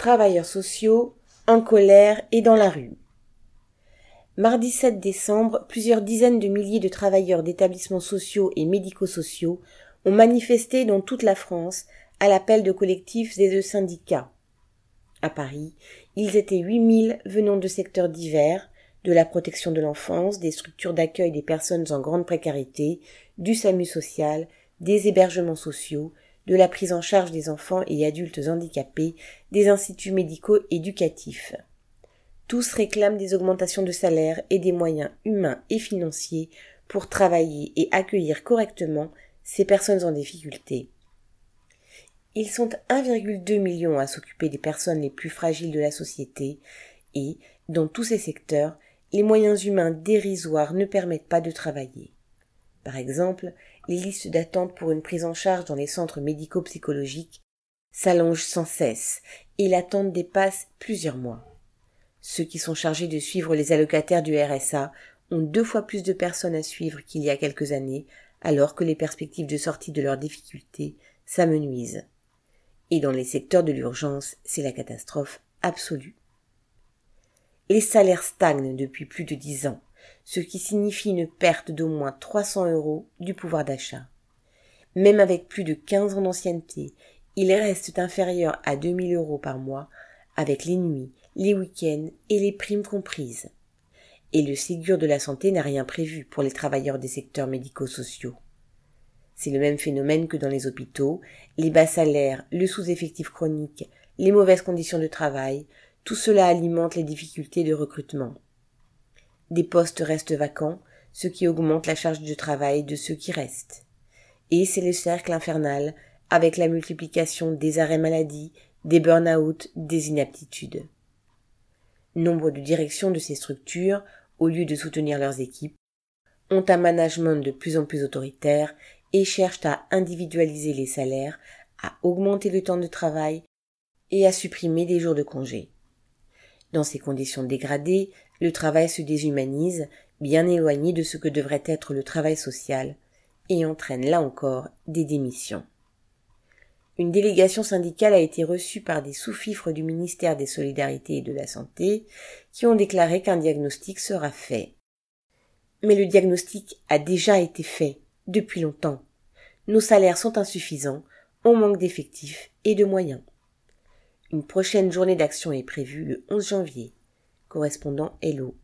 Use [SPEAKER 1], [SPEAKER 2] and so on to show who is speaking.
[SPEAKER 1] Travailleurs sociaux, en colère et dans la rue. Mardi 7 décembre, plusieurs dizaines de milliers de travailleurs d'établissements sociaux et médico-sociaux ont manifesté dans toute la France à l'appel de collectifs et de syndicats. À Paris, ils étaient 8000 venant de secteurs divers, de la protection de l'enfance, des structures d'accueil des personnes en grande précarité, du SAMU social, des hébergements sociaux, de la prise en charge des enfants et adultes handicapés, des instituts médicaux éducatifs. Tous réclament des augmentations de salaire et des moyens humains et financiers pour travailler et accueillir correctement ces personnes en difficulté. Ils sont 1,2 million à s'occuper des personnes les plus fragiles de la société et, dans tous ces secteurs, les moyens humains dérisoires ne permettent pas de travailler. Par exemple, les listes d'attente pour une prise en charge dans les centres médico-psychologiques s'allongent sans cesse et l'attente dépasse plusieurs mois. Ceux qui sont chargés de suivre les allocataires du RSA ont deux fois plus de personnes à suivre qu'il y a quelques années, alors que les perspectives de sortie de leurs difficultés s'amenuisent. Et dans les secteurs de l'urgence, c'est la catastrophe absolue. Les salaires stagnent depuis plus de dix ans ce qui signifie une perte d'au moins 300 euros du pouvoir d'achat. Même avec plus de 15 ans d'ancienneté, il reste inférieur à 2000 euros par mois avec les nuits, les week-ends et les primes comprises. Et le Ségur de la santé n'a rien prévu pour les travailleurs des secteurs médico-sociaux. C'est le même phénomène que dans les hôpitaux, les bas salaires, le sous-effectif chronique, les mauvaises conditions de travail, tout cela alimente les difficultés de recrutement. Des postes restent vacants, ce qui augmente la charge de travail de ceux qui restent. Et c'est le cercle infernal avec la multiplication des arrêts maladie, des burn-out, des inaptitudes. Nombre de directions de ces structures, au lieu de soutenir leurs équipes, ont un management de plus en plus autoritaire et cherchent à individualiser les salaires, à augmenter le temps de travail et à supprimer des jours de congé. Dans ces conditions dégradées, le travail se déshumanise, bien éloigné de ce que devrait être le travail social, et entraîne là encore des démissions. Une délégation syndicale a été reçue par des sous-fifres du ministère des Solidarités et de la Santé qui ont déclaré qu'un diagnostic sera fait. Mais le diagnostic a déjà été fait depuis longtemps. Nos salaires sont insuffisants, on manque d'effectifs et de moyens. Une prochaine journée d'action est prévue le 11 janvier. Correspondant Hello